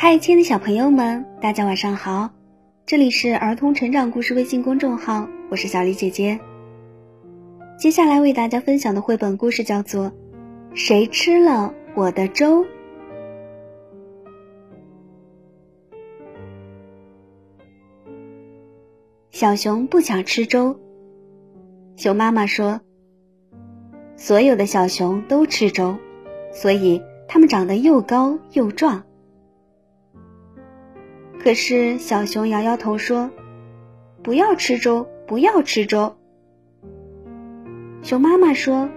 嗨，亲爱的小朋友们，大家晚上好！这里是儿童成长故事微信公众号，我是小李姐姐。接下来为大家分享的绘本故事叫做《谁吃了我的粥》。小熊不想吃粥。熊妈妈说：“所有的小熊都吃粥，所以它们长得又高又壮。”可是小熊摇摇头说：“不要吃粥，不要吃粥。”熊妈妈说：“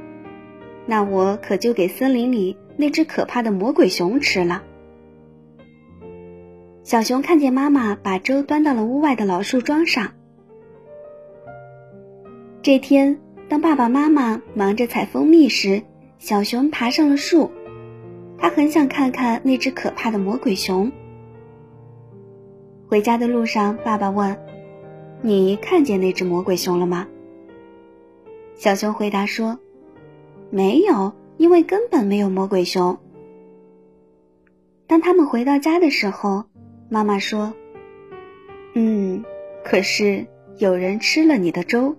那我可就给森林里那只可怕的魔鬼熊吃了。”小熊看见妈妈把粥端到了屋外的老树桩上。这天，当爸爸妈妈忙着采蜂蜜时，小熊爬上了树。他很想看看那只可怕的魔鬼熊。回家的路上，爸爸问：“你看见那只魔鬼熊了吗？”小熊回答说：“没有，因为根本没有魔鬼熊。”当他们回到家的时候，妈妈说：“嗯，可是有人吃了你的粥。”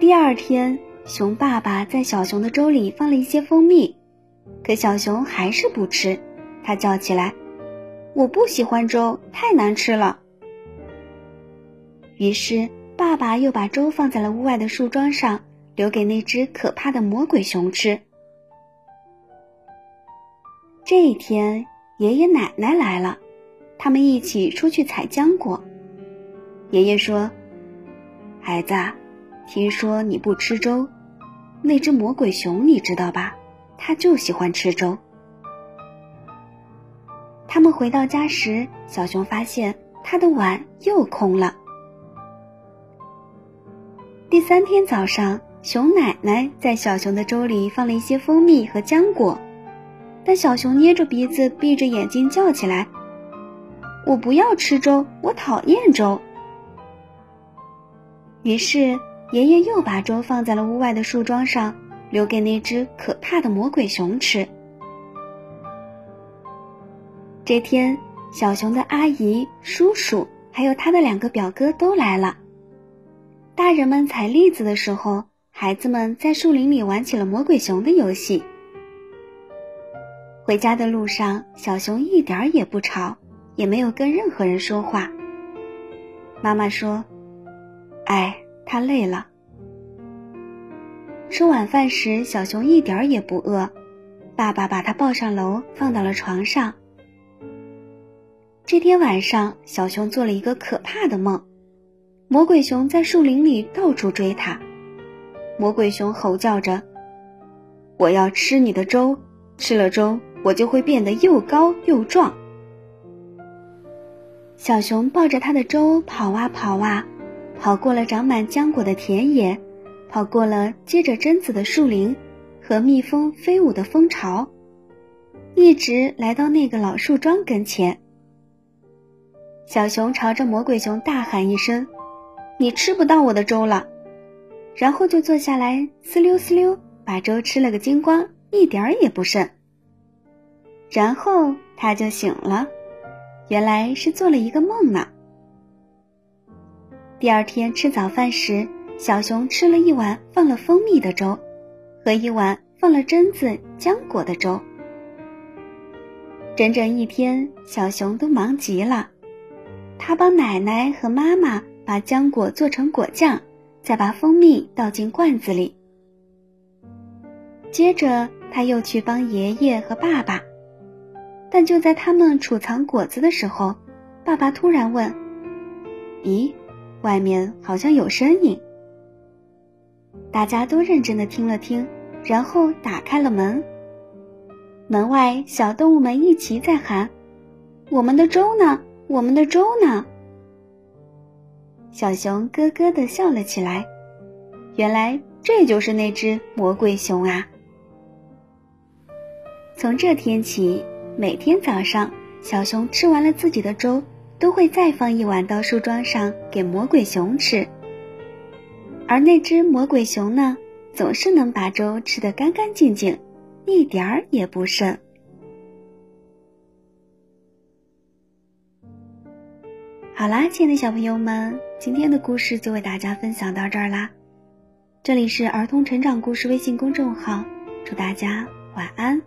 第二天，熊爸爸在小熊的粥里放了一些蜂蜜，可小熊还是不吃，他叫起来。我不喜欢粥，太难吃了。于是，爸爸又把粥放在了屋外的树桩上，留给那只可怕的魔鬼熊吃。这一天，爷爷奶奶来了，他们一起出去采浆果。爷爷说：“孩子，听说你不吃粥，那只魔鬼熊你知道吧？它就喜欢吃粥。”他们回到家时，小熊发现他的碗又空了。第三天早上，熊奶奶在小熊的粥里放了一些蜂蜜和浆果，但小熊捏着鼻子，闭着眼睛叫起来：“我不要吃粥，我讨厌粥。”于是，爷爷又把粥放在了屋外的树桩上，留给那只可怕的魔鬼熊吃。这天，小熊的阿姨、叔叔还有他的两个表哥都来了。大人们采栗子的时候，孩子们在树林里玩起了魔鬼熊的游戏。回家的路上，小熊一点儿也不吵，也没有跟任何人说话。妈妈说：“哎，他累了。”吃晚饭时，小熊一点儿也不饿。爸爸把他抱上楼，放到了床上。这天晚上，小熊做了一个可怕的梦，魔鬼熊在树林里到处追它。魔鬼熊吼叫着：“我要吃你的粥，吃了粥，我就会变得又高又壮。”小熊抱着他的粥跑啊跑啊，跑过了长满浆果的田野，跑过了结着榛子的树林和蜜蜂飞舞的蜂巢，一直来到那个老树桩跟前。小熊朝着魔鬼熊大喊一声：“你吃不到我的粥了！”然后就坐下来，呲溜呲溜把粥吃了个精光，一点儿也不剩。然后他就醒了，原来是做了一个梦呢。第二天吃早饭时，小熊吃了一碗放了蜂蜜的粥，和一碗放了榛子、浆果的粥。整整一天，小熊都忙极了。他帮奶奶和妈妈把浆果做成果酱，再把蜂蜜倒进罐子里。接着，他又去帮爷爷和爸爸。但就在他们储藏果子的时候，爸爸突然问：“咦，外面好像有声音。”大家都认真的听了听，然后打开了门。门外，小动物们一齐在喊：“我们的粥呢？”我们的粥呢？小熊咯咯的笑了起来。原来这就是那只魔鬼熊啊！从这天起，每天早上，小熊吃完了自己的粥，都会再放一碗到树桩上给魔鬼熊吃。而那只魔鬼熊呢，总是能把粥吃得干干净净，一点儿也不剩。好啦，亲爱的小朋友们，今天的故事就为大家分享到这儿啦。这里是儿童成长故事微信公众号，祝大家晚安。